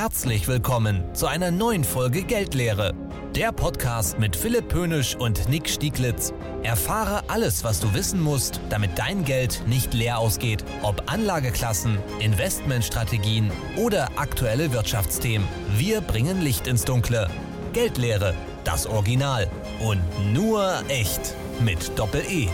Herzlich willkommen zu einer neuen Folge Geldlehre. Der Podcast mit Philipp Pönisch und Nick Stieglitz. Erfahre alles, was du wissen musst, damit dein Geld nicht leer ausgeht. Ob Anlageklassen, Investmentstrategien oder aktuelle Wirtschaftsthemen. Wir bringen Licht ins Dunkle. Geldlehre, das Original. Und nur echt. Mit Doppel-E.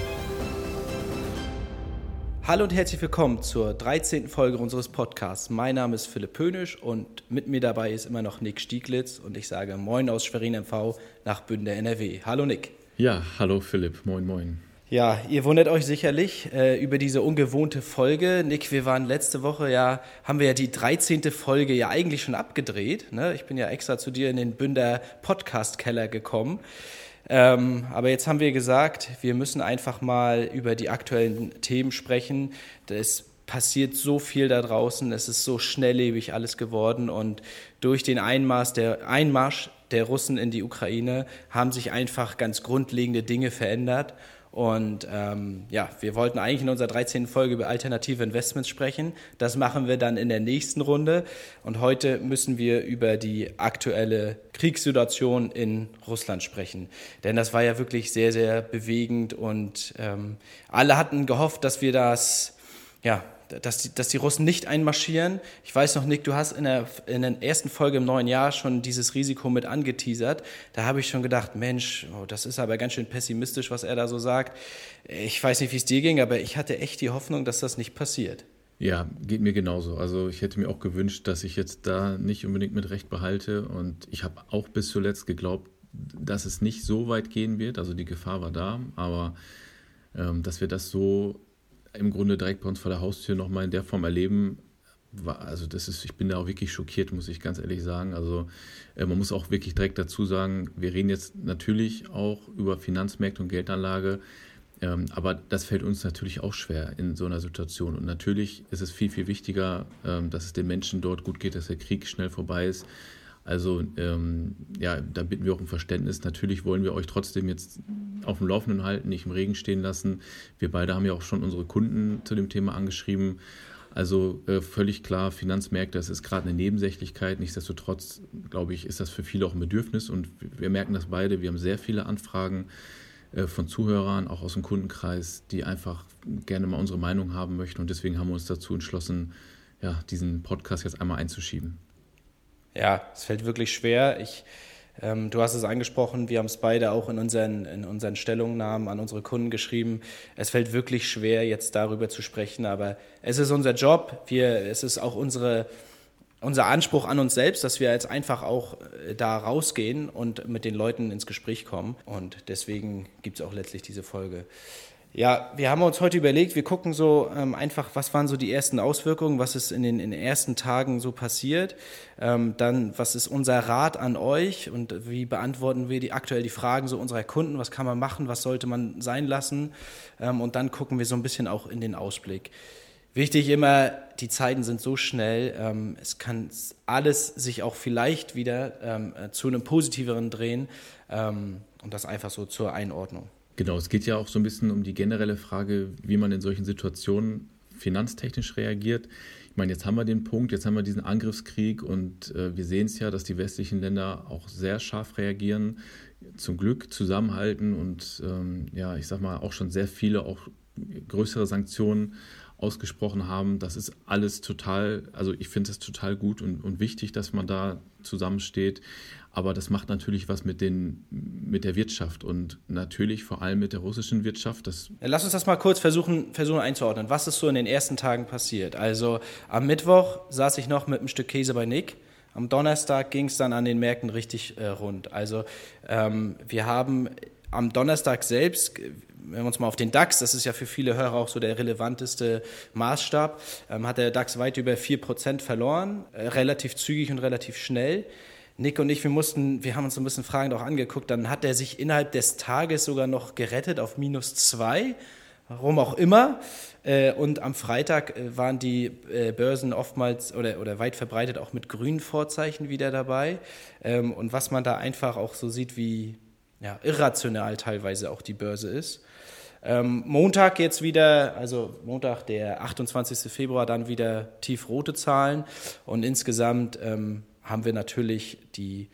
Hallo und herzlich willkommen zur 13. Folge unseres Podcasts. Mein Name ist Philipp Pönisch und mit mir dabei ist immer noch Nick Stieglitz und ich sage Moin aus Schwerin MV nach Bünde NRW. Hallo Nick. Ja, hallo Philipp, moin moin. Ja, ihr wundert euch sicherlich äh, über diese ungewohnte Folge. Nick, wir waren letzte Woche ja, haben wir ja die 13. Folge ja eigentlich schon abgedreht. Ne? Ich bin ja extra zu dir in den Bünder Podcast-Keller gekommen. Ähm, aber jetzt haben wir gesagt, wir müssen einfach mal über die aktuellen Themen sprechen. Es passiert so viel da draußen, es ist so schnelllebig alles geworden und durch den Einmarsch der, Einmarsch der Russen in die Ukraine haben sich einfach ganz grundlegende Dinge verändert und ähm, ja, wir wollten eigentlich in unserer 13. Folge über alternative Investments sprechen. Das machen wir dann in der nächsten Runde. Und heute müssen wir über die aktuelle Kriegssituation in Russland sprechen. Denn das war ja wirklich sehr, sehr bewegend und ähm, alle hatten gehofft, dass wir das ja, dass die, dass die Russen nicht einmarschieren. Ich weiß noch, Nick, du hast in der, in der ersten Folge im neuen Jahr schon dieses Risiko mit angeteasert. Da habe ich schon gedacht, Mensch, oh, das ist aber ganz schön pessimistisch, was er da so sagt. Ich weiß nicht, wie es dir ging, aber ich hatte echt die Hoffnung, dass das nicht passiert. Ja, geht mir genauso. Also ich hätte mir auch gewünscht, dass ich jetzt da nicht unbedingt mit Recht behalte. Und ich habe auch bis zuletzt geglaubt, dass es nicht so weit gehen wird. Also die Gefahr war da, aber ähm, dass wir das so im Grunde direkt bei uns vor der Haustür nochmal in der Form erleben, war, also das ist, ich bin da auch wirklich schockiert, muss ich ganz ehrlich sagen. Also äh, man muss auch wirklich direkt dazu sagen, wir reden jetzt natürlich auch über Finanzmärkte und Geldanlage, ähm, aber das fällt uns natürlich auch schwer in so einer Situation. Und natürlich ist es viel, viel wichtiger, ähm, dass es den Menschen dort gut geht, dass der Krieg schnell vorbei ist. Also ähm, ja, da bitten wir auch um Verständnis. Natürlich wollen wir euch trotzdem jetzt auf dem Laufenden halten, nicht im Regen stehen lassen. Wir beide haben ja auch schon unsere Kunden zu dem Thema angeschrieben. Also äh, völlig klar, Finanzmärkte, das ist gerade eine Nebensächlichkeit. Nichtsdestotrotz, glaube ich, ist das für viele auch ein Bedürfnis und wir merken das beide. Wir haben sehr viele Anfragen äh, von Zuhörern, auch aus dem Kundenkreis, die einfach gerne mal unsere Meinung haben möchten und deswegen haben wir uns dazu entschlossen, ja, diesen Podcast jetzt einmal einzuschieben ja, es fällt wirklich schwer. Ich, ähm, du hast es angesprochen, wir haben es beide auch in unseren, in unseren Stellungnahmen an unsere Kunden geschrieben. Es fällt wirklich schwer, jetzt darüber zu sprechen, aber es ist unser Job. Wir, es ist auch unsere, unser Anspruch an uns selbst, dass wir jetzt einfach auch äh, da rausgehen und mit den Leuten ins Gespräch kommen. Und deswegen gibt es auch letztlich diese Folge. Ja, wir haben uns heute überlegt, wir gucken so ähm, einfach, was waren so die ersten Auswirkungen, was ist in den, in den ersten Tagen so passiert. Ähm, dann, was ist unser Rat an euch und wie beantworten wir die, aktuell die Fragen so unserer Kunden, was kann man machen, was sollte man sein lassen. Ähm, und dann gucken wir so ein bisschen auch in den Ausblick. Wichtig immer, die Zeiten sind so schnell, ähm, es kann alles sich auch vielleicht wieder ähm, äh, zu einem positiveren drehen ähm, und das einfach so zur Einordnung. Genau, es geht ja auch so ein bisschen um die generelle Frage, wie man in solchen Situationen finanztechnisch reagiert. Ich meine, jetzt haben wir den Punkt, jetzt haben wir diesen Angriffskrieg und äh, wir sehen es ja, dass die westlichen Länder auch sehr scharf reagieren, zum Glück zusammenhalten und ähm, ja, ich sag mal, auch schon sehr viele, auch größere Sanktionen ausgesprochen haben. Das ist alles total, also ich finde es total gut und, und wichtig, dass man da zusammensteht. Aber das macht natürlich was mit, den, mit der Wirtschaft und natürlich vor allem mit der russischen Wirtschaft. Das Lass uns das mal kurz versuchen, versuchen einzuordnen. Was ist so in den ersten Tagen passiert? Also am Mittwoch saß ich noch mit einem Stück Käse bei Nick. Am Donnerstag ging es dann an den Märkten richtig äh, rund. Also ähm, wir haben am Donnerstag selbst, wenn wir uns mal auf den DAX, das ist ja für viele Hörer auch so der relevanteste Maßstab, ähm, hat der DAX weit über 4% verloren, äh, relativ zügig und relativ schnell. Nick und ich, wir mussten, wir haben uns ein bisschen fragend auch angeguckt, dann hat er sich innerhalb des Tages sogar noch gerettet auf minus zwei, warum auch immer. Äh, und am Freitag äh, waren die äh, Börsen oftmals oder, oder weit verbreitet auch mit grünen Vorzeichen wieder dabei. Ähm, und was man da einfach auch so sieht, wie ja, irrational teilweise auch die Börse ist. Ähm, Montag jetzt wieder, also Montag, der 28. Februar, dann wieder tiefrote Zahlen und insgesamt ähm, haben wir natürlich die,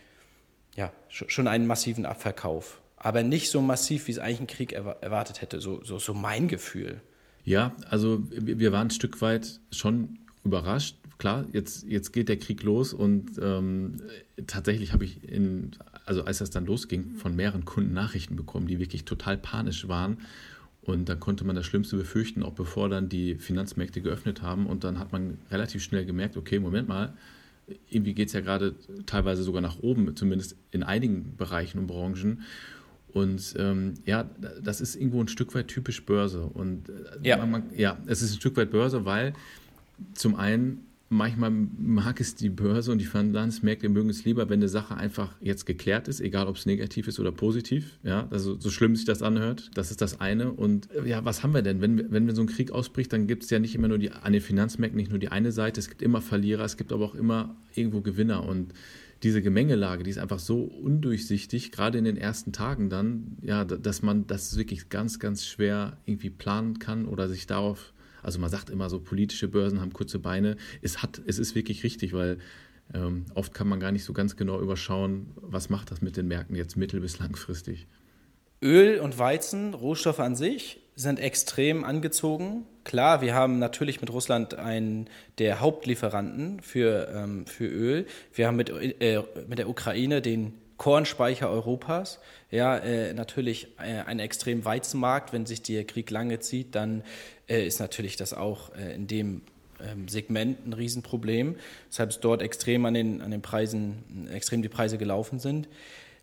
ja, schon einen massiven Abverkauf. Aber nicht so massiv, wie es eigentlich ein Krieg erwartet hätte. So, so, so mein Gefühl. Ja, also wir waren ein Stück weit schon überrascht. Klar, jetzt, jetzt geht der Krieg los und ähm, tatsächlich habe ich, in, also als das dann losging, von mehreren Kunden Nachrichten bekommen, die wirklich total panisch waren. Und da konnte man das Schlimmste befürchten, auch bevor dann die Finanzmärkte geöffnet haben. Und dann hat man relativ schnell gemerkt, okay, Moment mal, irgendwie geht es ja gerade teilweise sogar nach oben, zumindest in einigen Bereichen und Branchen. Und ähm, ja, das ist irgendwo ein Stück weit typisch Börse. Und äh, ja. Man, ja, es ist ein Stück weit Börse, weil zum einen manchmal mag es die Börse und die Finanzmärkte mögen es lieber, wenn eine Sache einfach jetzt geklärt ist, egal ob es negativ ist oder positiv. Ja, also so schlimm sich das anhört, das ist das eine. Und äh, ja, was haben wir denn? Wenn, wenn so ein Krieg ausbricht, dann gibt es ja nicht immer nur die, an den Finanzmärkten nicht nur die eine Seite, es gibt immer Verlierer, es gibt aber auch immer irgendwo Gewinner. Und diese Gemengelage, die ist einfach so undurchsichtig, gerade in den ersten Tagen dann, ja, dass man das wirklich ganz, ganz schwer irgendwie planen kann oder sich darauf, also man sagt immer so, politische Börsen haben kurze Beine. Es hat, es ist wirklich richtig, weil ähm, oft kann man gar nicht so ganz genau überschauen, was macht das mit den Märkten jetzt mittel- bis langfristig. Öl und Weizen, Rohstoffe an sich, sind extrem angezogen. Klar, wir haben natürlich mit Russland einen der Hauptlieferanten für, ähm, für Öl. Wir haben mit, äh, mit der Ukraine den Kornspeicher Europas. Ja, äh, natürlich äh, ein extrem Weizenmarkt. Wenn sich der Krieg lange zieht, dann äh, ist natürlich das auch äh, in dem ähm, Segment ein Riesenproblem, weshalb es dort extrem an den, an den Preisen, extrem die Preise gelaufen sind.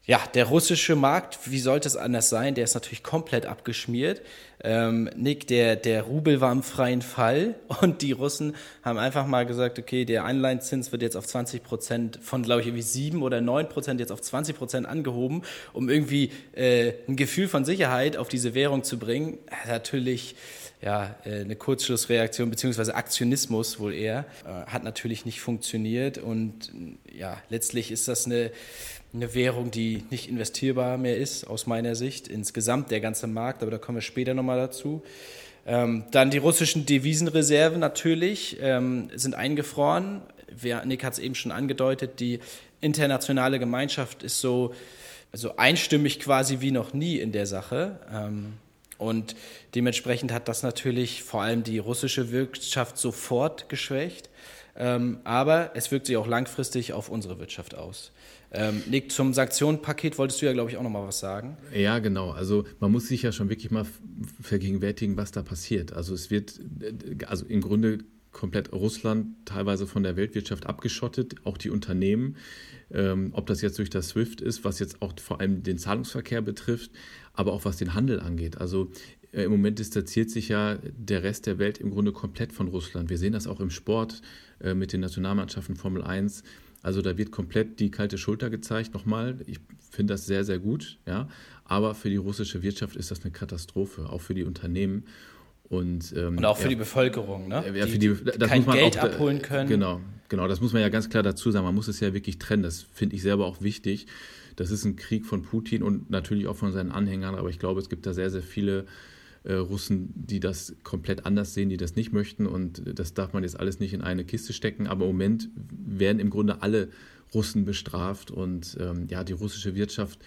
Ja, der russische Markt, wie sollte es anders sein? Der ist natürlich komplett abgeschmiert. Ähm, Nick, der, der Rubel war im freien Fall und die Russen haben einfach mal gesagt, okay, der Einleinzins wird jetzt auf 20 Prozent von, glaube ich, irgendwie 7 oder 9 Prozent jetzt auf 20 Prozent angehoben, um irgendwie äh, ein Gefühl von Sicherheit auf diese Währung zu bringen. Natürlich ja, äh, eine Kurzschlussreaktion beziehungsweise Aktionismus wohl eher, äh, hat natürlich nicht funktioniert und ja, letztlich ist das eine eine Währung, die nicht investierbar mehr ist, aus meiner Sicht, insgesamt der ganze Markt, aber da kommen wir später nochmal dazu. Ähm, dann die russischen Devisenreserven natürlich ähm, sind eingefroren. Wer, Nick hat es eben schon angedeutet, die internationale Gemeinschaft ist so also einstimmig quasi wie noch nie in der Sache. Ähm, und dementsprechend hat das natürlich vor allem die russische Wirtschaft sofort geschwächt. Ähm, aber es wirkt sich auch langfristig auf unsere Wirtschaft aus. Ähm, Nick, zum Sanktionenpaket wolltest du ja, glaube ich, auch noch mal was sagen. Ja, genau. Also man muss sich ja schon wirklich mal vergegenwärtigen, was da passiert. Also es wird, also im Grunde komplett Russland teilweise von der Weltwirtschaft abgeschottet, auch die Unternehmen. Ähm, ob das jetzt durch das SWIFT ist, was jetzt auch vor allem den Zahlungsverkehr betrifft, aber auch was den Handel angeht. Also äh, im Moment distanziert sich ja der Rest der Welt im Grunde komplett von Russland. Wir sehen das auch im Sport äh, mit den Nationalmannschaften Formel 1. Also da wird komplett die kalte Schulter gezeigt. Nochmal, ich finde das sehr, sehr gut, ja. Aber für die russische Wirtschaft ist das eine Katastrophe, auch für die Unternehmen. Und, ähm, und auch für ja, die Bevölkerung, ne? Ja, die, die, das kein Geld auch, abholen können. Genau, genau, das muss man ja ganz klar dazu sagen. Man muss es ja wirklich trennen. Das finde ich selber auch wichtig. Das ist ein Krieg von Putin und natürlich auch von seinen Anhängern, aber ich glaube, es gibt da sehr, sehr viele Russen, die das komplett anders sehen, die das nicht möchten. Und das darf man jetzt alles nicht in eine Kiste stecken. Aber im Moment werden im Grunde alle Russen bestraft. Und ähm, ja, die russische Wirtschaft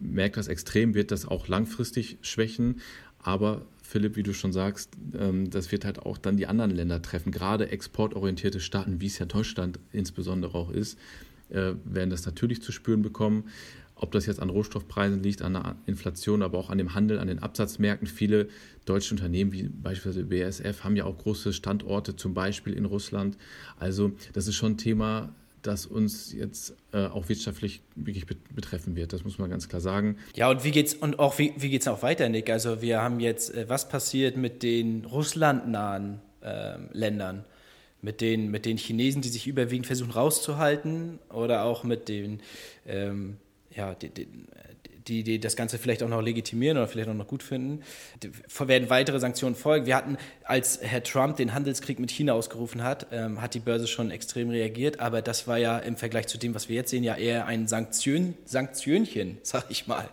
merkt das extrem, wird das auch langfristig schwächen. Aber Philipp, wie du schon sagst, ähm, das wird halt auch dann die anderen Länder treffen. Gerade exportorientierte Staaten, wie es ja Deutschland insbesondere auch ist, äh, werden das natürlich zu spüren bekommen. Ob das jetzt an Rohstoffpreisen liegt, an der Inflation, aber auch an dem Handel, an den Absatzmärkten. Viele deutsche Unternehmen, wie beispielsweise BASF, haben ja auch große Standorte, zum Beispiel in Russland. Also das ist schon ein Thema, das uns jetzt äh, auch wirtschaftlich wirklich betreffen wird. Das muss man ganz klar sagen. Ja, und wie geht's und auch wie, wie geht's auch weiter, Nick? Also wir haben jetzt, äh, was passiert mit den russlandnahen äh, Ländern? Mit den, mit den Chinesen, die sich überwiegend versuchen rauszuhalten, oder auch mit den ähm, ja, den, die, die das Ganze vielleicht auch noch legitimieren oder vielleicht auch noch gut finden, werden weitere Sanktionen folgen. Wir hatten, als Herr Trump den Handelskrieg mit China ausgerufen hat, ähm, hat die Börse schon extrem reagiert, aber das war ja im Vergleich zu dem, was wir jetzt sehen, ja eher ein Sanktion, Sanktionchen, sag ich mal.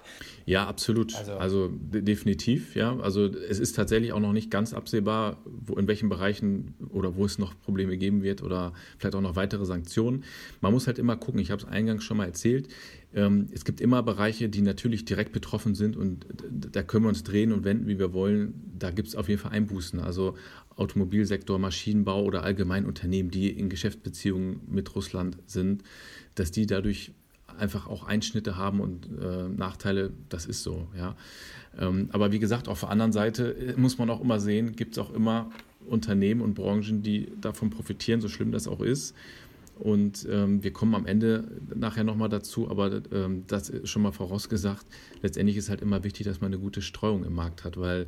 Ja, absolut. Also, also definitiv, ja. Also es ist tatsächlich auch noch nicht ganz absehbar, wo, in welchen Bereichen oder wo es noch Probleme geben wird oder vielleicht auch noch weitere Sanktionen. Man muss halt immer gucken, ich habe es eingangs schon mal erzählt, es gibt immer Bereiche, die natürlich direkt betroffen sind und da können wir uns drehen und wenden, wie wir wollen. Da gibt es auf jeden Fall Einbußen. Also Automobilsektor, Maschinenbau oder allgemein Unternehmen, die in Geschäftsbeziehungen mit Russland sind, dass die dadurch einfach auch Einschnitte haben und äh, Nachteile, das ist so, ja. Ähm, aber wie gesagt, auf der anderen Seite äh, muss man auch immer sehen, gibt es auch immer Unternehmen und Branchen, die davon profitieren, so schlimm das auch ist. Und ähm, wir kommen am Ende nachher nochmal dazu, aber ähm, das ist schon mal vorausgesagt. Letztendlich ist halt immer wichtig, dass man eine gute Streuung im Markt hat, weil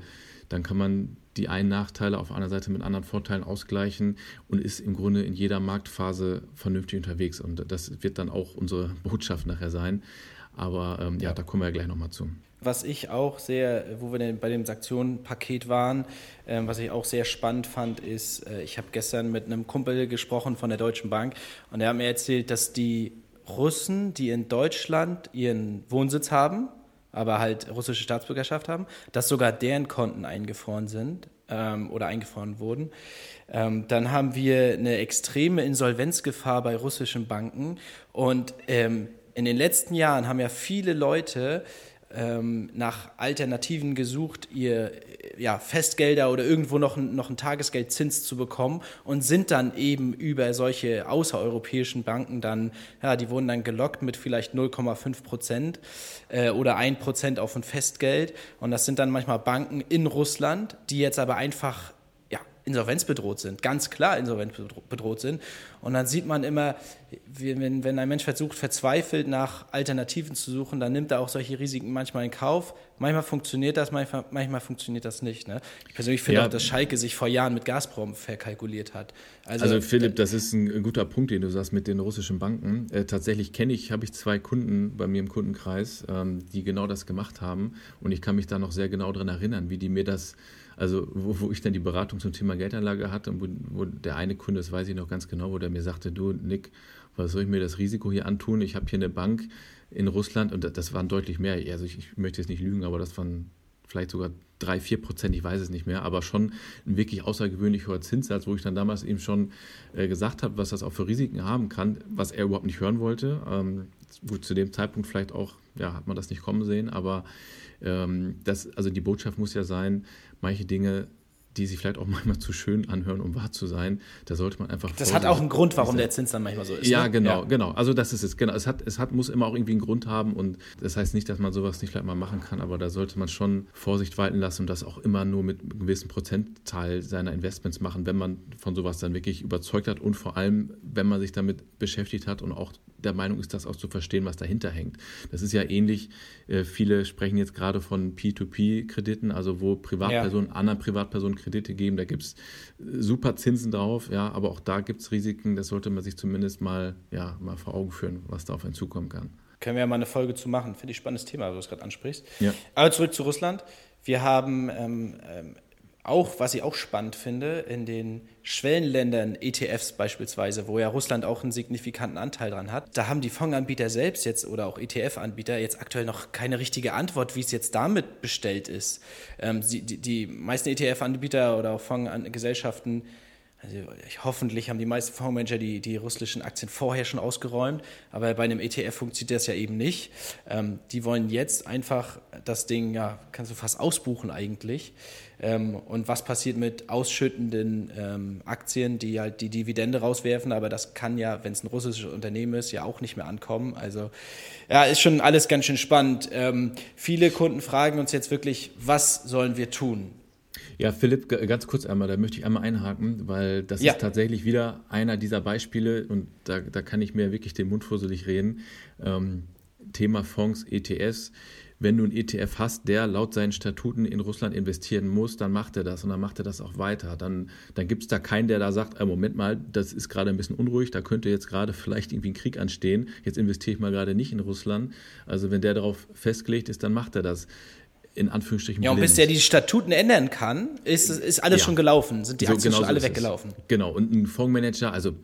dann kann man die einen Nachteile auf einer Seite mit anderen Vorteilen ausgleichen und ist im Grunde in jeder Marktphase vernünftig unterwegs. Und das wird dann auch unsere Botschaft nachher sein. Aber ähm, ja, ja, da kommen wir ja gleich nochmal zu. Was ich auch sehr, wo wir denn bei dem Sanktionenpaket waren, äh, was ich auch sehr spannend fand, ist, äh, ich habe gestern mit einem Kumpel gesprochen von der Deutschen Bank und er hat mir erzählt, dass die Russen, die in Deutschland ihren Wohnsitz haben, aber halt russische Staatsbürgerschaft haben, dass sogar deren Konten eingefroren sind ähm, oder eingefroren wurden. Ähm, dann haben wir eine extreme Insolvenzgefahr bei russischen Banken und ähm, in den letzten Jahren haben ja viele Leute ähm, nach Alternativen gesucht, ihr ja, Festgelder oder irgendwo noch, noch einen Tagesgeldzins zu bekommen und sind dann eben über solche außereuropäischen Banken dann, ja, die wurden dann gelockt mit vielleicht 0,5 Prozent äh, oder 1 Prozent auf ein Festgeld. Und das sind dann manchmal Banken in Russland, die jetzt aber einfach insolvenzbedroht sind, ganz klar insolvenzbedroht sind. Und dann sieht man immer, wenn, wenn ein Mensch versucht, verzweifelt nach Alternativen zu suchen, dann nimmt er auch solche Risiken manchmal in Kauf. Manchmal funktioniert das, manchmal, manchmal funktioniert das nicht. Ne? Ich persönlich finde ja. auch, dass Schalke sich vor Jahren mit Gazprom verkalkuliert hat. Also, also Philipp, das ist ein guter Punkt, den du sagst mit den russischen Banken. Äh, tatsächlich kenne ich, habe ich zwei Kunden bei mir im Kundenkreis, ähm, die genau das gemacht haben. Und ich kann mich da noch sehr genau daran erinnern, wie die mir das also wo, wo ich dann die Beratung zum Thema Geldanlage hatte und wo, wo, der eine Kunde, das weiß ich noch ganz genau, wo der mir sagte, du Nick, was soll ich mir das Risiko hier antun? Ich habe hier eine Bank in Russland und das, waren deutlich mehr. Also ich, ich, möchte jetzt nicht lügen, aber das waren vielleicht sogar drei, vier Prozent, ich weiß es nicht mehr, aber schon ein wirklich außergewöhnlich hoher Zinssatz, wo ich dann damals eben schon äh, gesagt habe, was das auch für Risiken haben kann, was er überhaupt nicht hören wollte. Ähm, gut, zu dem Zeitpunkt vielleicht auch, ja, hat man das nicht kommen sehen, aber ähm, das, also die Botschaft muss ja sein, manche Dinge die sich vielleicht auch manchmal zu schön anhören, um wahr zu sein. Da sollte man einfach. Das hat auch einen Grund, warum der Zins dann manchmal so ist. Ja, ne? genau, ja. genau. Also das ist es. Genau. Es hat, es hat, muss immer auch irgendwie einen Grund haben und das heißt nicht, dass man sowas nicht vielleicht mal machen kann, aber da sollte man schon Vorsicht walten lassen und das auch immer nur mit einem gewissen Prozentteil seiner Investments machen, wenn man von sowas dann wirklich überzeugt hat und vor allem, wenn man sich damit beschäftigt hat und auch der Meinung ist, das auch zu verstehen, was dahinter hängt. Das ist ja ähnlich, äh, viele sprechen jetzt gerade von P2P-Krediten, also wo Privatpersonen ja. anderen Privatpersonen Kredite geben, da gibt es äh, super Zinsen drauf, ja, aber auch da gibt es Risiken, das sollte man sich zumindest mal, ja, mal vor Augen führen, was da auf einen zukommen kann. Können wir ja mal eine Folge zu machen, finde ich spannendes Thema, wo du es gerade ansprichst. Ja. Aber zurück zu Russland. Wir haben ähm, ähm, auch, was ich auch spannend finde, in den Schwellenländern, ETFs beispielsweise, wo ja Russland auch einen signifikanten Anteil dran hat, da haben die Fondsanbieter selbst jetzt oder auch ETF-Anbieter jetzt aktuell noch keine richtige Antwort, wie es jetzt damit bestellt ist. Ähm, die, die, meisten ETF-Anbieter oder auch Fondsgesellschaften also hoffentlich haben die meisten Fondsmanager die, die russischen Aktien vorher schon ausgeräumt, aber bei einem ETF funktioniert das ja eben nicht. Ähm, die wollen jetzt einfach das Ding, ja, kannst du fast ausbuchen eigentlich. Ähm, und was passiert mit ausschüttenden ähm, Aktien, die halt die Dividende rauswerfen, aber das kann ja, wenn es ein russisches Unternehmen ist, ja auch nicht mehr ankommen. Also ja, ist schon alles ganz schön spannend. Ähm, viele Kunden fragen uns jetzt wirklich, was sollen wir tun? Ja, Philipp, ganz kurz einmal, da möchte ich einmal einhaken, weil das ja. ist tatsächlich wieder einer dieser Beispiele und da, da kann ich mir wirklich den Mund fusselig reden. Ähm, Thema Fonds, ETS. Wenn du einen ETF hast, der laut seinen Statuten in Russland investieren muss, dann macht er das und dann macht er das auch weiter. Dann, dann gibt es da keinen, der da sagt, äh, Moment mal, das ist gerade ein bisschen unruhig, da könnte jetzt gerade vielleicht irgendwie ein Krieg anstehen, jetzt investiere ich mal gerade nicht in Russland. Also wenn der darauf festgelegt ist, dann macht er das in Anführungsstrichen. Ja, und bis der die Statuten ändern kann, ist, ist alles ja. schon gelaufen, sind die so, Aktien genau schon alle weggelaufen. Es. Genau, und ein Fondsmanager, also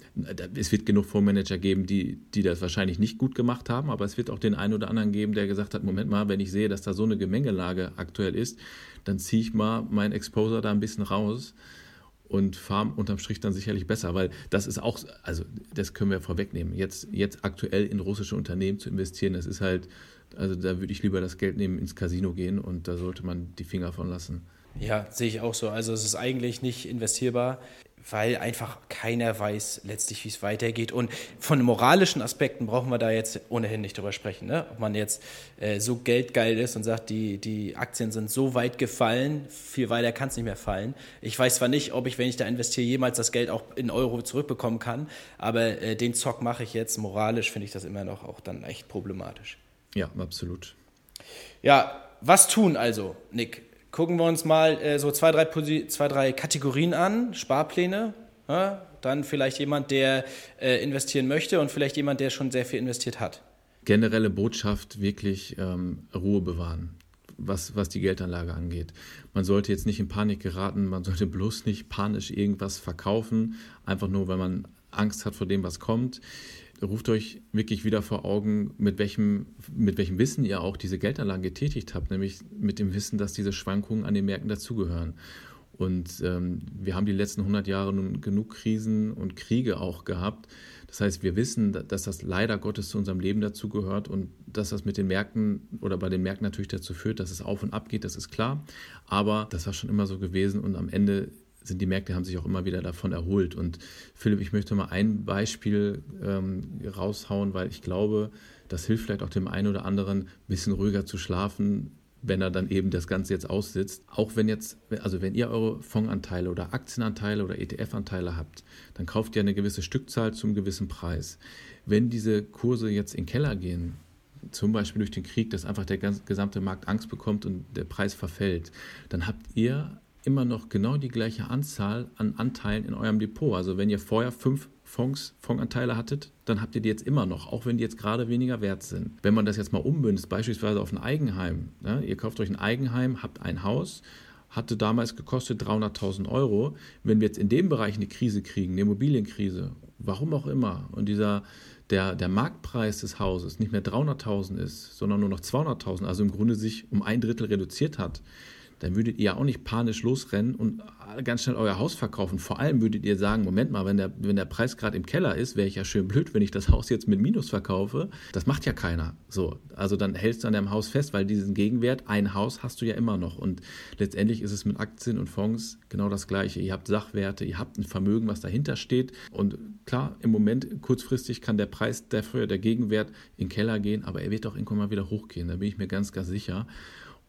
es wird genug Fondsmanager geben, die, die das wahrscheinlich nicht gut gemacht haben, aber es wird auch den einen oder anderen geben, der gesagt hat, Moment mal, wenn ich sehe, dass da so eine Gemengelage aktuell ist, dann ziehe ich mal meinen Exposure da ein bisschen raus und fahre unterm Strich dann sicherlich besser, weil das ist auch, also das können wir vorwegnehmen. Jetzt, jetzt aktuell in russische Unternehmen zu investieren, das ist halt also da würde ich lieber das Geld nehmen, ins Casino gehen und da sollte man die Finger von lassen. Ja, sehe ich auch so. Also es ist eigentlich nicht investierbar, weil einfach keiner weiß letztlich, wie es weitergeht. Und von moralischen Aspekten brauchen wir da jetzt ohnehin nicht drüber sprechen. Ne? Ob man jetzt äh, so geldgeil ist und sagt, die, die Aktien sind so weit gefallen, viel weiter kann es nicht mehr fallen. Ich weiß zwar nicht, ob ich, wenn ich da investiere, jemals das Geld auch in Euro zurückbekommen kann, aber äh, den Zock mache ich jetzt. Moralisch finde ich das immer noch auch dann echt problematisch. Ja, absolut. Ja, was tun also, Nick? Gucken wir uns mal äh, so zwei drei, zwei, drei Kategorien an, Sparpläne. Ja? Dann vielleicht jemand, der äh, investieren möchte und vielleicht jemand, der schon sehr viel investiert hat. Generelle Botschaft, wirklich ähm, Ruhe bewahren, was, was die Geldanlage angeht. Man sollte jetzt nicht in Panik geraten, man sollte bloß nicht panisch irgendwas verkaufen, einfach nur, weil man Angst hat vor dem, was kommt ruft euch wirklich wieder vor Augen, mit welchem, mit welchem Wissen ihr auch diese Geldanlagen getätigt habt, nämlich mit dem Wissen, dass diese Schwankungen an den Märkten dazugehören. Und ähm, wir haben die letzten 100 Jahre nun genug Krisen und Kriege auch gehabt. Das heißt, wir wissen, dass das leider Gottes zu unserem Leben dazugehört und dass das mit den Märkten oder bei den Märkten natürlich dazu führt, dass es auf und ab geht, das ist klar. Aber das war schon immer so gewesen und am Ende sind die Märkte haben sich auch immer wieder davon erholt. Und Philipp, ich möchte mal ein Beispiel ähm, raushauen, weil ich glaube, das hilft vielleicht auch dem einen oder anderen, ein bisschen ruhiger zu schlafen, wenn er dann eben das Ganze jetzt aussitzt. Auch wenn jetzt, also wenn ihr eure Fondsanteile oder Aktienanteile oder ETF-Anteile habt, dann kauft ihr eine gewisse Stückzahl zum gewissen Preis. Wenn diese Kurse jetzt in den Keller gehen, zum Beispiel durch den Krieg, dass einfach der gesamte Markt Angst bekommt und der Preis verfällt, dann habt ihr immer noch genau die gleiche Anzahl an Anteilen in eurem Depot. Also wenn ihr vorher fünf Fonds, Fondsanteile hattet, dann habt ihr die jetzt immer noch, auch wenn die jetzt gerade weniger wert sind. Wenn man das jetzt mal umbündet, beispielsweise auf ein Eigenheim, ne? ihr kauft euch ein Eigenheim, habt ein Haus, hatte damals gekostet 300.000 Euro. Wenn wir jetzt in dem Bereich eine Krise kriegen, eine Immobilienkrise, warum auch immer, und dieser der, der Marktpreis des Hauses nicht mehr 300.000 ist, sondern nur noch 200.000, also im Grunde sich um ein Drittel reduziert hat, dann würdet ihr ja auch nicht panisch losrennen und ganz schnell euer Haus verkaufen. Vor allem würdet ihr sagen, Moment mal, wenn der, wenn der Preis gerade im Keller ist, wäre ich ja schön blöd, wenn ich das Haus jetzt mit Minus verkaufe. Das macht ja keiner. So, also dann hältst du an deinem Haus fest, weil diesen Gegenwert, ein Haus hast du ja immer noch. Und letztendlich ist es mit Aktien und Fonds genau das Gleiche. Ihr habt Sachwerte, ihr habt ein Vermögen, was dahinter steht. Und klar, im Moment kurzfristig kann der Preis dafür, der Gegenwert in den Keller gehen, aber er wird auch irgendwann mal wieder hochgehen. Da bin ich mir ganz, ganz sicher.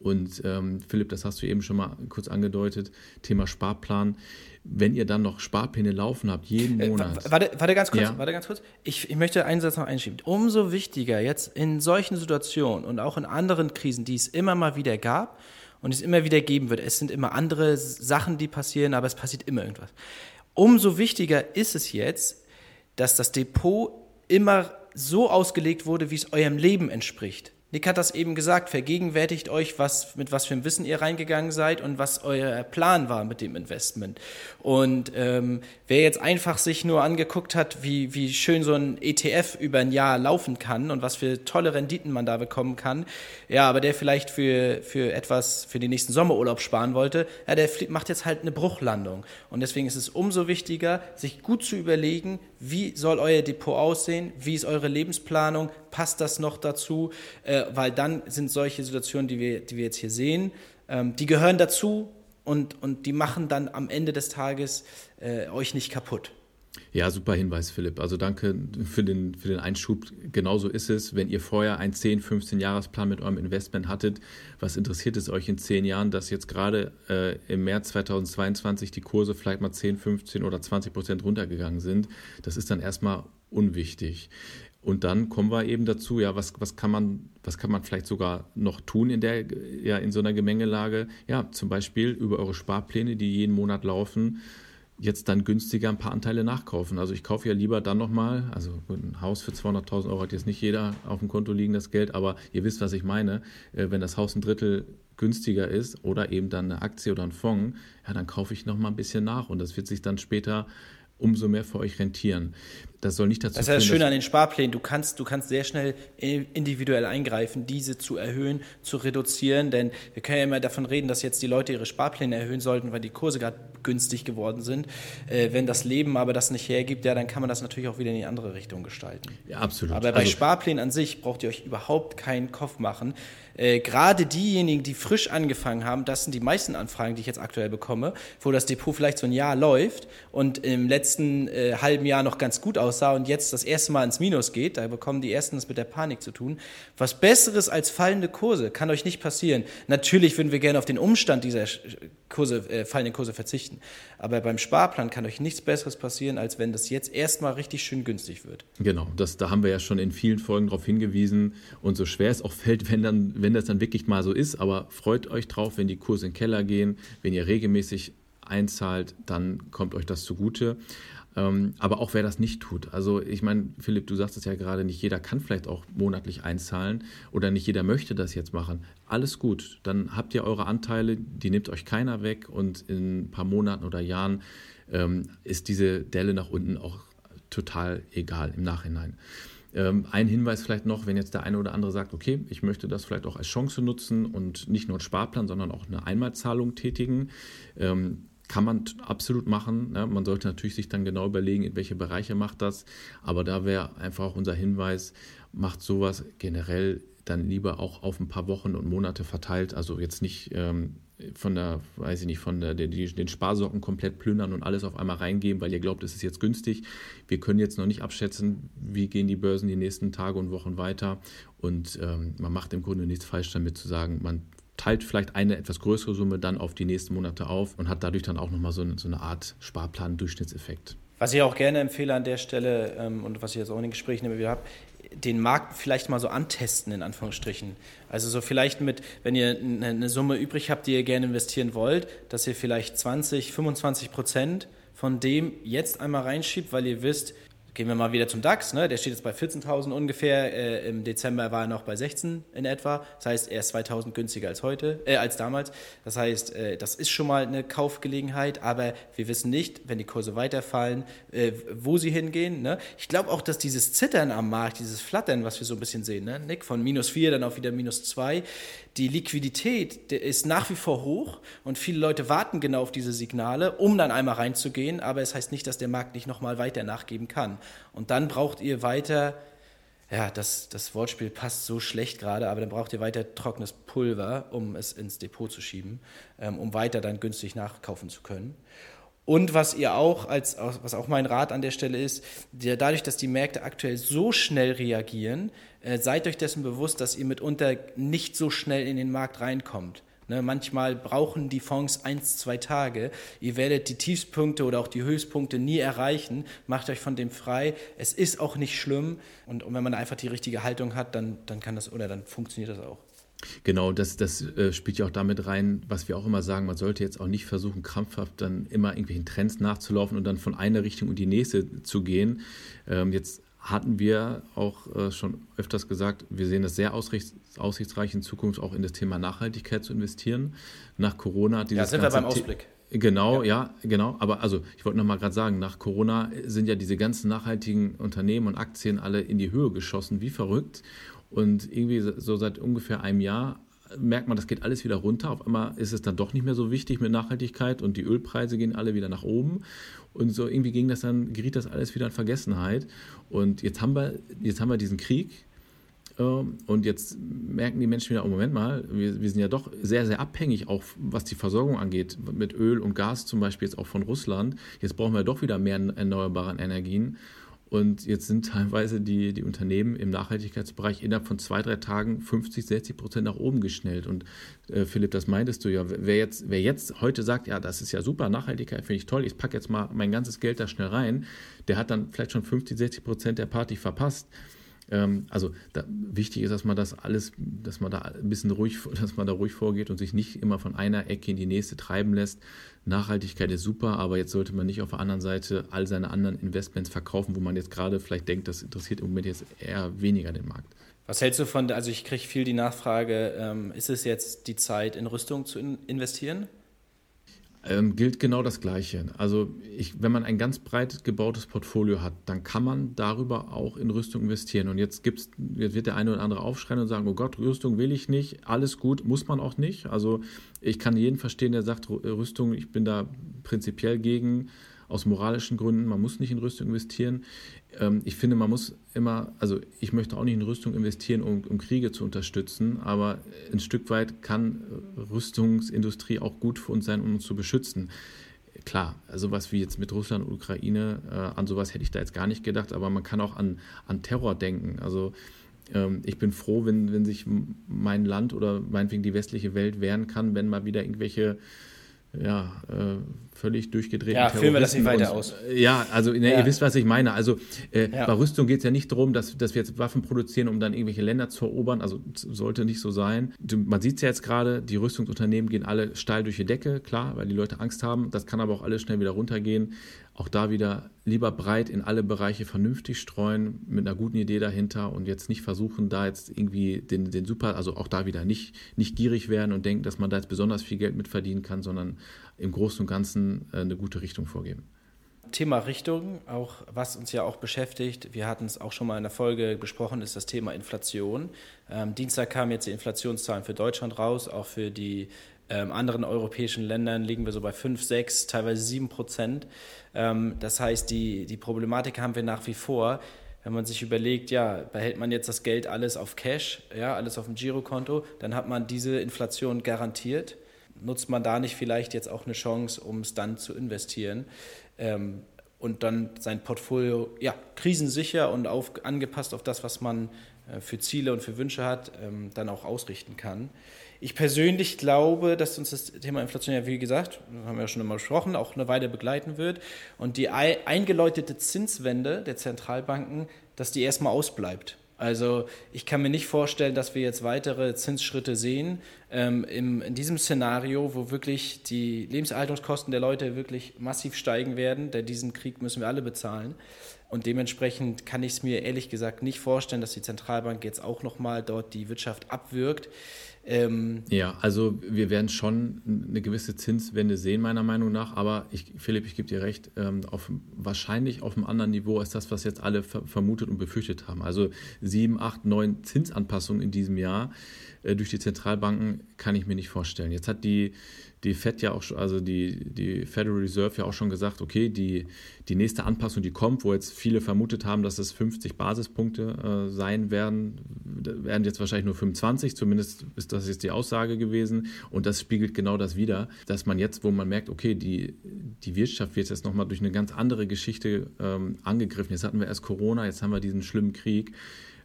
Und ähm, Philipp, das hast du eben schon mal kurz angedeutet, Thema Sparplan. Wenn ihr dann noch Sparpläne laufen habt, jeden äh, Monat. Äh, warte, warte ganz kurz, ja. warte ganz kurz. Ich, ich möchte einen Satz noch einschieben. Umso wichtiger jetzt in solchen Situationen und auch in anderen Krisen, die es immer mal wieder gab und es immer wieder geben wird. Es sind immer andere Sachen, die passieren, aber es passiert immer irgendwas. Umso wichtiger ist es jetzt, dass das Depot immer so ausgelegt wurde, wie es eurem Leben entspricht. Nick hat das eben gesagt, vergegenwärtigt euch, was, mit was für einem Wissen ihr reingegangen seid und was euer Plan war mit dem Investment. Und ähm, wer jetzt einfach sich nur angeguckt hat, wie, wie schön so ein ETF über ein Jahr laufen kann und was für tolle Renditen man da bekommen kann, ja, aber der vielleicht für, für etwas für den nächsten Sommerurlaub sparen wollte, ja, der macht jetzt halt eine Bruchlandung. Und deswegen ist es umso wichtiger, sich gut zu überlegen, wie soll euer Depot aussehen, wie ist eure Lebensplanung, passt das noch dazu? Äh, weil dann sind solche Situationen, die wir, die wir jetzt hier sehen, ähm, die gehören dazu und, und die machen dann am Ende des Tages äh, euch nicht kaputt. Ja, super Hinweis, Philipp. Also danke für den, für den Einschub. Genauso ist es, wenn ihr vorher einen 10, 15 Jahresplan mit eurem Investment hattet. Was interessiert es euch in 10 Jahren, dass jetzt gerade äh, im März 2022 die Kurse vielleicht mal 10, 15 oder 20 Prozent runtergegangen sind? Das ist dann erstmal unwichtig. Und dann kommen wir eben dazu, ja, was, was, kann man, was kann man vielleicht sogar noch tun in, der, ja, in so einer Gemengelage? Ja, zum Beispiel über eure Sparpläne, die jeden Monat laufen, jetzt dann günstiger ein paar Anteile nachkaufen. Also ich kaufe ja lieber dann nochmal, also ein Haus für 200.000 Euro hat jetzt nicht jeder auf dem Konto liegen, das Geld, aber ihr wisst, was ich meine. Äh, wenn das Haus ein Drittel günstiger ist oder eben dann eine Aktie oder ein Fonds, ja, dann kaufe ich nochmal ein bisschen nach und das wird sich dann später umso mehr für euch rentieren. Das soll nicht dazu Das ist ja das Schöne an den Sparplänen. Du kannst, du kannst sehr schnell individuell eingreifen, diese zu erhöhen, zu reduzieren. Denn wir können ja immer davon reden, dass jetzt die Leute ihre Sparpläne erhöhen sollten, weil die Kurse gerade günstig geworden sind. Äh, wenn das Leben aber das nicht hergibt, ja, dann kann man das natürlich auch wieder in die andere Richtung gestalten. Ja, absolut. Aber bei also, Sparplänen an sich braucht ihr euch überhaupt keinen Kopf machen. Äh, gerade diejenigen, die frisch angefangen haben, das sind die meisten Anfragen, die ich jetzt aktuell bekomme, wo das Depot vielleicht so ein Jahr läuft und im letzten äh, halben Jahr noch ganz gut aussah und jetzt das erste Mal ins Minus geht. Da bekommen die ersten das mit der Panik zu tun. Was Besseres als fallende Kurse kann euch nicht passieren. Natürlich würden wir gerne auf den Umstand dieser Kurse, äh, fallenden Kurse verzichten. Aber beim Sparplan kann euch nichts Besseres passieren, als wenn das jetzt erstmal richtig schön günstig wird. Genau, das, da haben wir ja schon in vielen Folgen darauf hingewiesen. Und so schwer es auch fällt, wenn, dann, wenn das dann wirklich mal so ist, aber freut euch drauf, wenn die Kurse in den Keller gehen, wenn ihr regelmäßig einzahlt, dann kommt euch das zugute. Ähm, aber auch wer das nicht tut. Also ich meine, Philipp, du sagst es ja gerade, nicht jeder kann vielleicht auch monatlich einzahlen oder nicht jeder möchte das jetzt machen. Alles gut, dann habt ihr eure Anteile, die nimmt euch keiner weg und in ein paar Monaten oder Jahren ähm, ist diese Delle nach unten auch total egal im Nachhinein. Ähm, ein Hinweis vielleicht noch, wenn jetzt der eine oder andere sagt, okay, ich möchte das vielleicht auch als Chance nutzen und nicht nur einen Sparplan, sondern auch eine Einmalzahlung tätigen. Ähm, kann man absolut machen. Ne? Man sollte natürlich sich dann genau überlegen, in welche Bereiche macht das. Aber da wäre einfach auch unser Hinweis, macht sowas generell dann lieber auch auf ein paar Wochen und Monate verteilt. Also jetzt nicht ähm, von der, weiß ich nicht, von der, die, den Sparsocken komplett plündern und alles auf einmal reingeben, weil ihr glaubt, es ist jetzt günstig. Wir können jetzt noch nicht abschätzen, wie gehen die Börsen die nächsten Tage und Wochen weiter. Und ähm, man macht im Grunde nichts falsch damit zu sagen, man teilt vielleicht eine etwas größere Summe dann auf die nächsten Monate auf und hat dadurch dann auch nochmal so, so eine Art Sparplan-Durchschnittseffekt. Was ich auch gerne empfehle an der Stelle ähm, und was ich jetzt auch in den Gesprächen immer wieder habe, den Markt vielleicht mal so antesten, in Anführungsstrichen. Also so vielleicht mit, wenn ihr eine Summe übrig habt, die ihr gerne investieren wollt, dass ihr vielleicht 20, 25 Prozent von dem jetzt einmal reinschiebt, weil ihr wisst, Gehen wir mal wieder zum DAX, ne? der steht jetzt bei 14.000 ungefähr, äh, im Dezember war er noch bei 16 in etwa, das heißt, er ist 2.000 günstiger als heute, äh, als damals, das heißt, äh, das ist schon mal eine Kaufgelegenheit, aber wir wissen nicht, wenn die Kurse weiterfallen, äh, wo sie hingehen. Ne? Ich glaube auch, dass dieses Zittern am Markt, dieses Flattern, was wir so ein bisschen sehen, ne? Nick, von minus 4 dann auch wieder minus 2, die Liquidität ist nach wie vor hoch und viele Leute warten genau auf diese Signale, um dann einmal reinzugehen, aber es heißt nicht, dass der Markt nicht nochmal weiter nachgeben kann. Und dann braucht ihr weiter, ja, das, das Wortspiel passt so schlecht gerade, aber dann braucht ihr weiter trockenes Pulver, um es ins Depot zu schieben, ähm, um weiter dann günstig nachkaufen zu können. Und was ihr auch, als, was auch mein Rat an der Stelle ist, dadurch, dass die Märkte aktuell so schnell reagieren, äh, seid euch dessen bewusst, dass ihr mitunter nicht so schnell in den Markt reinkommt. Ne, manchmal brauchen die Fonds eins, zwei Tage. Ihr werdet die Tiefspunkte oder auch die Höchstpunkte nie erreichen. Macht euch von dem frei. Es ist auch nicht schlimm. Und, und wenn man einfach die richtige Haltung hat, dann, dann kann das oder dann funktioniert das auch. Genau, das, das äh, spielt ja auch damit rein, was wir auch immer sagen, man sollte jetzt auch nicht versuchen, krampfhaft dann immer irgendwelchen Trends nachzulaufen und dann von einer Richtung in die nächste zu gehen. Ähm, jetzt hatten wir auch äh, schon öfters gesagt, wir sehen es sehr aussichts aussichtsreich in Zukunft auch in das Thema Nachhaltigkeit zu investieren. Nach Corona hat dieses Ja, sind wir beim Ausblick. Genau, ja. ja. genau. Aber also, ich wollte noch mal gerade sagen, nach Corona sind ja diese ganzen nachhaltigen Unternehmen und Aktien alle in die Höhe geschossen, wie verrückt. Und irgendwie so seit ungefähr einem Jahr merkt man, das geht alles wieder runter. Auf einmal ist es dann doch nicht mehr so wichtig mit Nachhaltigkeit und die Ölpreise gehen alle wieder nach oben. Und so irgendwie ging das dann, geriet das alles wieder in Vergessenheit. Und jetzt haben wir, jetzt haben wir diesen Krieg. Ähm, und jetzt merken die Menschen wieder, oh Moment mal, wir, wir sind ja doch sehr, sehr abhängig, auch was die Versorgung angeht, mit Öl und Gas zum Beispiel jetzt auch von Russland. Jetzt brauchen wir doch wieder mehr erneuerbare Energien. Und jetzt sind teilweise die, die Unternehmen im Nachhaltigkeitsbereich innerhalb von zwei, drei Tagen 50, 60 Prozent nach oben geschnellt. Und äh, Philipp, das meintest du ja. Wer jetzt, wer jetzt heute sagt, ja, das ist ja super, Nachhaltigkeit finde ich toll, ich packe jetzt mal mein ganzes Geld da schnell rein, der hat dann vielleicht schon 50, 60 Prozent der Party verpasst. Ähm, also da, wichtig ist, dass man das alles, dass man da ein bisschen ruhig, dass man da ruhig vorgeht und sich nicht immer von einer Ecke in die nächste treiben lässt. Nachhaltigkeit ist super, aber jetzt sollte man nicht auf der anderen Seite all seine anderen Investments verkaufen, wo man jetzt gerade vielleicht denkt, das interessiert im Moment jetzt eher weniger den Markt. Was hältst du von, also ich kriege viel die Nachfrage, ähm, ist es jetzt die Zeit, in Rüstung zu in investieren? Ähm, gilt genau das Gleiche. Also ich, wenn man ein ganz breit gebautes Portfolio hat, dann kann man darüber auch in Rüstung investieren. Und jetzt, gibt's, jetzt wird der eine oder andere aufschreien und sagen, oh Gott, Rüstung will ich nicht, alles gut, muss man auch nicht. Also ich kann jeden verstehen, der sagt, Rüstung, ich bin da prinzipiell gegen aus moralischen Gründen, man muss nicht in Rüstung investieren. Ähm, ich finde, man muss immer, also ich möchte auch nicht in Rüstung investieren, um, um, Kriege zu unterstützen, aber ein Stück weit kann Rüstungsindustrie auch gut für uns sein, um uns zu beschützen. Klar, sowas wie jetzt mit Russland und Ukraine, äh, an sowas hätte ich da jetzt gar nicht gedacht, aber man kann auch an, an Terror denken. Also ähm, ich bin froh, wenn, wenn sich mein Land oder meinetwegen die westliche Welt wehren kann, wenn mal wieder irgendwelche ja, äh, völlig durchgedreht. Ja, führen wir das nicht weiter aus. Ja, also ne, ja. ihr wisst, was ich meine. Also äh, ja. bei Rüstung geht es ja nicht darum, dass, dass wir jetzt Waffen produzieren, um dann irgendwelche Länder zu erobern. Also sollte nicht so sein. Man sieht es ja jetzt gerade, die Rüstungsunternehmen gehen alle steil durch die Decke, klar, weil die Leute Angst haben. Das kann aber auch alles schnell wieder runtergehen. Auch da wieder lieber breit in alle Bereiche vernünftig streuen, mit einer guten Idee dahinter und jetzt nicht versuchen, da jetzt irgendwie den, den Super, also auch da wieder nicht, nicht gierig werden und denken, dass man da jetzt besonders viel Geld mit verdienen kann, sondern im Großen und Ganzen äh, eine gute Richtung vorgeben. Thema Richtung, auch was uns ja auch beschäftigt, wir hatten es auch schon mal in der Folge besprochen, ist das Thema Inflation. Ähm, Dienstag kamen jetzt die Inflationszahlen für Deutschland raus, auch für die ähm, anderen europäischen Ländern liegen wir so bei 5, 6, teilweise 7 Prozent. Ähm, das heißt, die, die Problematik haben wir nach wie vor. Wenn man sich überlegt, ja, behält man jetzt das Geld alles auf Cash, ja, alles auf dem Girokonto, dann hat man diese Inflation garantiert nutzt man da nicht vielleicht jetzt auch eine Chance, um es dann zu investieren ähm, und dann sein Portfolio ja, krisensicher und auf, angepasst auf das, was man äh, für Ziele und für Wünsche hat, ähm, dann auch ausrichten kann. Ich persönlich glaube, dass uns das Thema Inflation ja, wie gesagt, haben wir ja schon immer besprochen, auch eine Weile begleiten wird und die eingeläutete Zinswende der Zentralbanken, dass die erstmal ausbleibt. Also ich kann mir nicht vorstellen, dass wir jetzt weitere Zinsschritte sehen ähm, im, in diesem Szenario, wo wirklich die Lebenserhaltungskosten der Leute wirklich massiv steigen werden, denn diesen Krieg müssen wir alle bezahlen. Und dementsprechend kann ich es mir ehrlich gesagt nicht vorstellen, dass die Zentralbank jetzt auch nochmal dort die Wirtschaft abwirkt. Ähm ja, also wir werden schon eine gewisse Zinswende sehen, meiner Meinung nach. Aber ich, Philipp, ich gebe dir recht, ähm, auf, wahrscheinlich auf einem anderen Niveau als das, was jetzt alle ver vermutet und befürchtet haben. Also sieben, acht, neun Zinsanpassungen in diesem Jahr äh, durch die Zentralbanken kann ich mir nicht vorstellen. Jetzt hat die die Fed ja auch schon, also die, die Federal Reserve ja auch schon gesagt, okay, die, die nächste Anpassung, die kommt, wo jetzt viele vermutet haben, dass es 50 Basispunkte äh, sein werden, werden jetzt wahrscheinlich nur 25, zumindest ist das jetzt die Aussage gewesen. Und das spiegelt genau das wider, dass man jetzt, wo man merkt, okay, die, die Wirtschaft wird jetzt nochmal durch eine ganz andere Geschichte ähm, angegriffen. Jetzt hatten wir erst Corona, jetzt haben wir diesen schlimmen Krieg.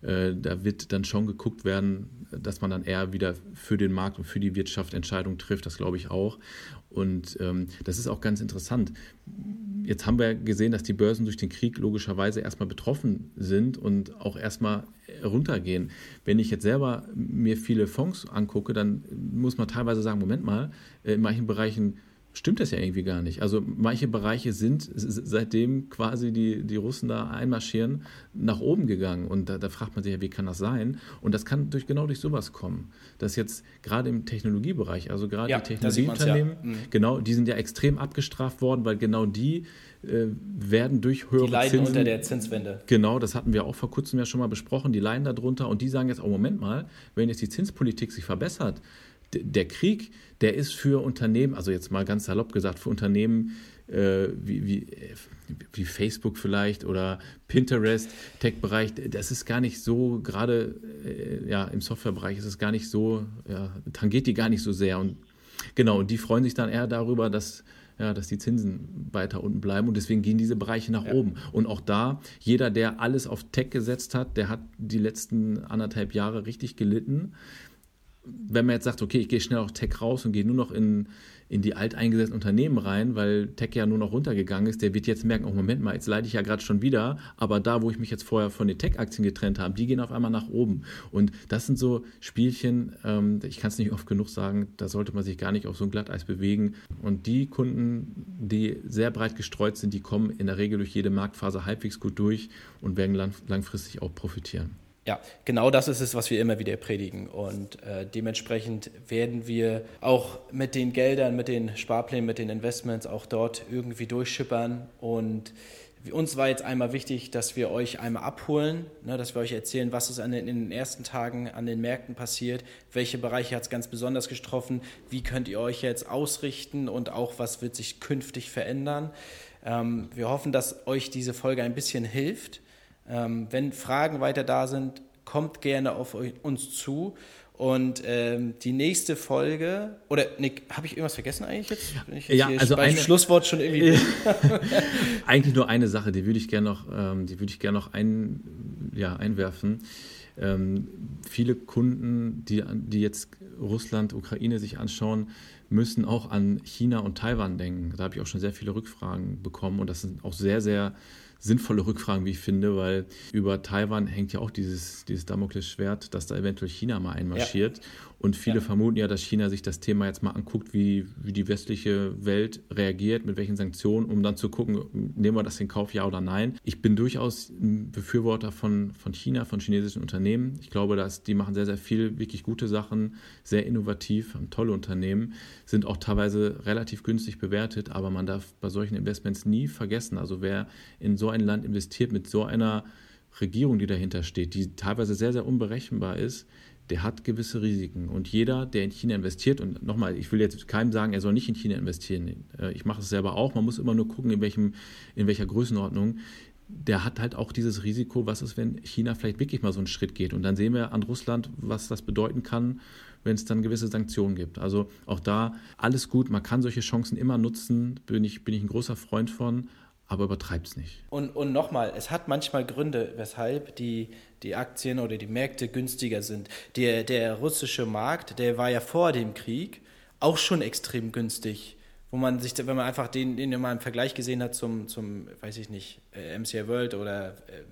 Äh, da wird dann schon geguckt werden, dass man dann eher wieder für den Markt und für die Wirtschaft Entscheidungen trifft. Das glaube ich auch. Und ähm, das ist auch ganz interessant. Jetzt haben wir gesehen, dass die Börsen durch den Krieg logischerweise erstmal betroffen sind und auch erstmal runtergehen. Wenn ich jetzt selber mir viele Fonds angucke, dann muss man teilweise sagen, Moment mal, äh, in manchen Bereichen stimmt das ja irgendwie gar nicht. Also manche Bereiche sind seitdem quasi die, die Russen da einmarschieren, nach oben gegangen. Und da, da fragt man sich ja, wie kann das sein? Und das kann durch, genau durch sowas kommen. Dass jetzt gerade im Technologiebereich, also gerade ja, die Technologieunternehmen, ja. mhm. genau, die sind ja extrem abgestraft worden, weil genau die äh, werden durch höhere Die leiden Zinsen, unter der Zinswende. Genau, das hatten wir auch vor kurzem ja schon mal besprochen. Die leiden darunter und die sagen jetzt, oh Moment mal, wenn jetzt die Zinspolitik sich verbessert, der Krieg, der ist für Unternehmen, also jetzt mal ganz salopp gesagt, für Unternehmen äh, wie, wie, wie, Facebook vielleicht oder Pinterest, Tech-Bereich, das ist gar nicht so, gerade äh, ja, im Softwarebereich ist es gar nicht so, ja, tangiert die gar nicht so sehr. Und genau, und die freuen sich dann eher darüber, dass ja, dass die Zinsen weiter unten bleiben und deswegen gehen diese Bereiche nach ja. oben. Und auch da, jeder, der alles auf Tech gesetzt hat, der hat die letzten anderthalb Jahre richtig gelitten wenn man jetzt sagt, okay, ich gehe schnell auf Tech raus und gehe nur noch in, in die alteingesessenen Unternehmen rein, weil Tech ja nur noch runtergegangen ist, der wird jetzt merken, oh Moment mal, jetzt leide ich ja gerade schon wieder, aber da, wo ich mich jetzt vorher von den Tech-Aktien getrennt habe, die gehen auf einmal nach oben. Und das sind so Spielchen, ähm, ich kann es nicht oft genug sagen, da sollte man sich gar nicht auf so ein Glatteis bewegen. Und die Kunden, die sehr breit gestreut sind, die kommen in der Regel durch jede Marktphase halbwegs gut durch und werden lang langfristig auch profitieren. Ja, genau das ist es, was wir immer wieder predigen. Und äh, dementsprechend werden wir auch mit den Geldern, mit den Sparplänen, mit den Investments auch dort irgendwie durchschippern. Und uns war jetzt einmal wichtig, dass wir euch einmal abholen, ne, dass wir euch erzählen, was ist den, in den ersten Tagen an den Märkten passiert, welche Bereiche hat es ganz besonders getroffen, wie könnt ihr euch jetzt ausrichten und auch was wird sich künftig verändern. Ähm, wir hoffen, dass euch diese Folge ein bisschen hilft ähm, wenn Fragen weiter da sind, kommt gerne auf uns zu. Und ähm, die nächste Folge, oder Nick, habe ich irgendwas vergessen eigentlich jetzt? Jetzt ja, also ein Schlusswort schon irgendwie. eigentlich nur eine Sache, die würde ich gerne noch, ähm, die würde ich gerne noch ein, ja, einwerfen. Ähm, viele Kunden, die, die jetzt Russland, Ukraine sich anschauen, müssen auch an China und Taiwan denken. Da habe ich auch schon sehr viele Rückfragen bekommen und das sind auch sehr, sehr sinnvolle Rückfragen, wie ich finde, weil über Taiwan hängt ja auch dieses, dieses Damoklesschwert, dass da eventuell China mal einmarschiert. Ja. Und viele ja. vermuten ja, dass China sich das Thema jetzt mal anguckt, wie, wie die westliche Welt reagiert, mit welchen Sanktionen, um dann zu gucken, nehmen wir das in Kauf, ja oder nein. Ich bin durchaus ein Befürworter von, von China, von chinesischen Unternehmen. Ich glaube, dass die machen sehr, sehr viel wirklich gute Sachen, sehr innovativ, haben tolle Unternehmen, sind auch teilweise relativ günstig bewertet, aber man darf bei solchen Investments nie vergessen, also wer in so ein Land investiert mit so einer Regierung, die dahinter steht, die teilweise sehr, sehr unberechenbar ist, der hat gewisse Risiken. Und jeder, der in China investiert, und nochmal, ich will jetzt keinem sagen, er soll nicht in China investieren. Äh, ich mache es selber auch. Man muss immer nur gucken, in, welchem, in welcher Größenordnung. Der hat halt auch dieses Risiko, was ist, wenn China vielleicht wirklich mal so einen Schritt geht. Und dann sehen wir an Russland, was das bedeuten kann, wenn es dann gewisse Sanktionen gibt. Also auch da alles gut, man kann solche Chancen immer nutzen, bin ich, bin ich ein großer Freund von, aber übertreibt es nicht. Und, und nochmal, es hat manchmal Gründe, weshalb die, die Aktien oder die Märkte günstiger sind. Der, der russische Markt, der war ja vor dem Krieg auch schon extrem günstig. Wo man sich, wenn man einfach den, den mal im Vergleich gesehen hat zum, zum weiß ich nicht, äh, MCI World oder äh,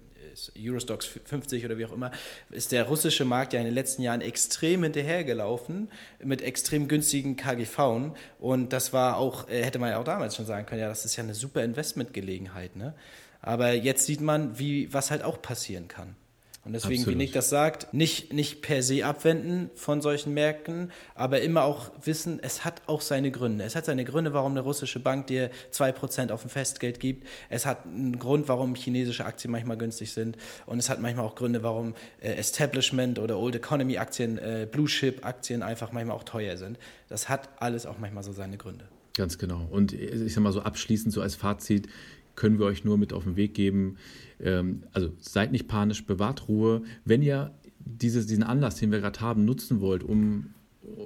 Eurostox 50 oder wie auch immer, ist der russische Markt ja in den letzten Jahren extrem hinterhergelaufen mit extrem günstigen KGV. Und das war auch, äh, hätte man ja auch damals schon sagen können, ja, das ist ja eine super Investmentgelegenheit. Ne? Aber jetzt sieht man, wie, was halt auch passieren kann. Und deswegen, Absolut. wie Nick das sagt, nicht, nicht per se abwenden von solchen Märkten, aber immer auch wissen, es hat auch seine Gründe. Es hat seine Gründe, warum eine russische Bank dir 2% auf dem Festgeld gibt. Es hat einen Grund, warum chinesische Aktien manchmal günstig sind. Und es hat manchmal auch Gründe, warum äh, Establishment oder Old Economy Aktien, äh, Blue Chip Aktien einfach manchmal auch teuer sind. Das hat alles auch manchmal so seine Gründe. Ganz genau. Und ich sag mal so abschließend, so als Fazit, können wir euch nur mit auf den Weg geben. Ähm, also seid nicht panisch, bewahrt Ruhe. Wenn ihr dieses, diesen Anlass, den wir gerade haben, nutzen wollt, um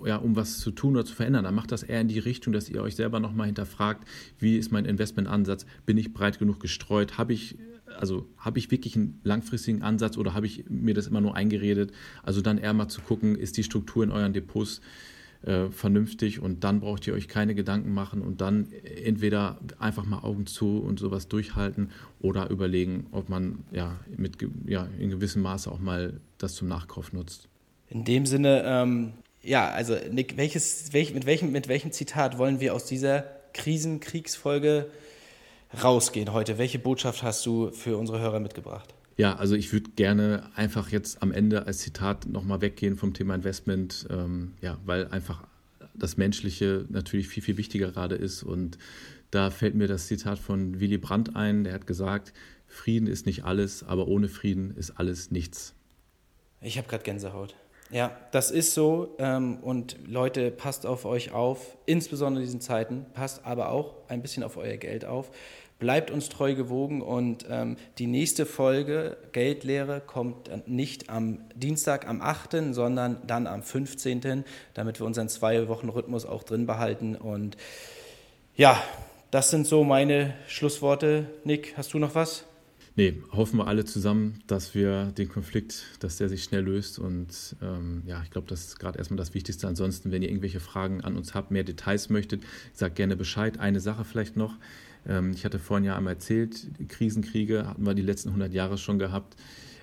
ja, um was zu tun oder zu verändern, dann macht das eher in die Richtung, dass ihr euch selber nochmal hinterfragt, wie ist mein Investmentansatz, bin ich breit genug gestreut, habe ich, also habe ich wirklich einen langfristigen Ansatz oder habe ich mir das immer nur eingeredet? Also dann eher mal zu gucken, ist die Struktur in euren Depots äh, vernünftig und dann braucht ihr euch keine Gedanken machen und dann entweder einfach mal Augen zu und sowas durchhalten oder überlegen, ob man ja, mit, ja in gewissem Maße auch mal das zum Nachkauf nutzt. In dem Sinne, ähm, ja, also Nick, welches, welch, mit, welchem, mit welchem Zitat wollen wir aus dieser Krisenkriegsfolge rausgehen heute? Welche Botschaft hast du für unsere Hörer mitgebracht? Ja, also ich würde gerne einfach jetzt am Ende als Zitat nochmal weggehen vom Thema Investment, ähm, ja, weil einfach das Menschliche natürlich viel, viel wichtiger gerade ist. Und da fällt mir das Zitat von Willy Brandt ein, der hat gesagt, Frieden ist nicht alles, aber ohne Frieden ist alles nichts. Ich habe gerade Gänsehaut. Ja, das ist so. Ähm, und Leute, passt auf euch auf, insbesondere in diesen Zeiten. Passt aber auch ein bisschen auf euer Geld auf. Bleibt uns treu gewogen und ähm, die nächste Folge Geldlehre kommt nicht am Dienstag am 8., sondern dann am 15., damit wir unseren zwei Wochen Rhythmus auch drin behalten. Und ja, das sind so meine Schlussworte. Nick, hast du noch was? nee, hoffen wir alle zusammen, dass wir den Konflikt, dass der sich schnell löst. Und ähm, ja, ich glaube, das ist gerade erstmal das Wichtigste. Ansonsten, wenn ihr irgendwelche Fragen an uns habt, mehr Details möchtet, sagt gerne Bescheid. Eine Sache vielleicht noch. Ähm, ich hatte vorhin ja einmal erzählt, Krisenkriege hatten wir die letzten 100 Jahre schon gehabt.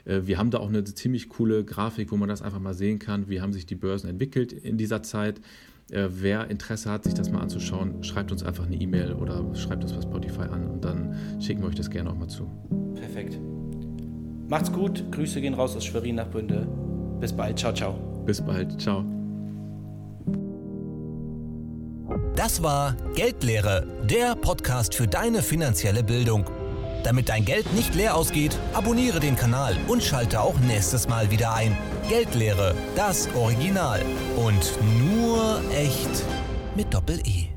Äh, wir haben da auch eine ziemlich coole Grafik, wo man das einfach mal sehen kann, wie haben sich die Börsen entwickelt in dieser Zeit. Äh, wer Interesse hat, sich das mal anzuschauen, schreibt uns einfach eine E-Mail oder schreibt uns bei Spotify an und dann schicken wir euch das gerne auch mal zu. Perfekt. Macht's gut. Grüße gehen raus aus Schwerin nach Bünde. Bis bald. Ciao, ciao. Bis bald. Ciao. Das war Geldlehre, der Podcast für deine finanzielle Bildung. Damit dein Geld nicht leer ausgeht, abonniere den Kanal und schalte auch nächstes Mal wieder ein. Geldlehre, das Original. Und nur echt mit Doppel-E.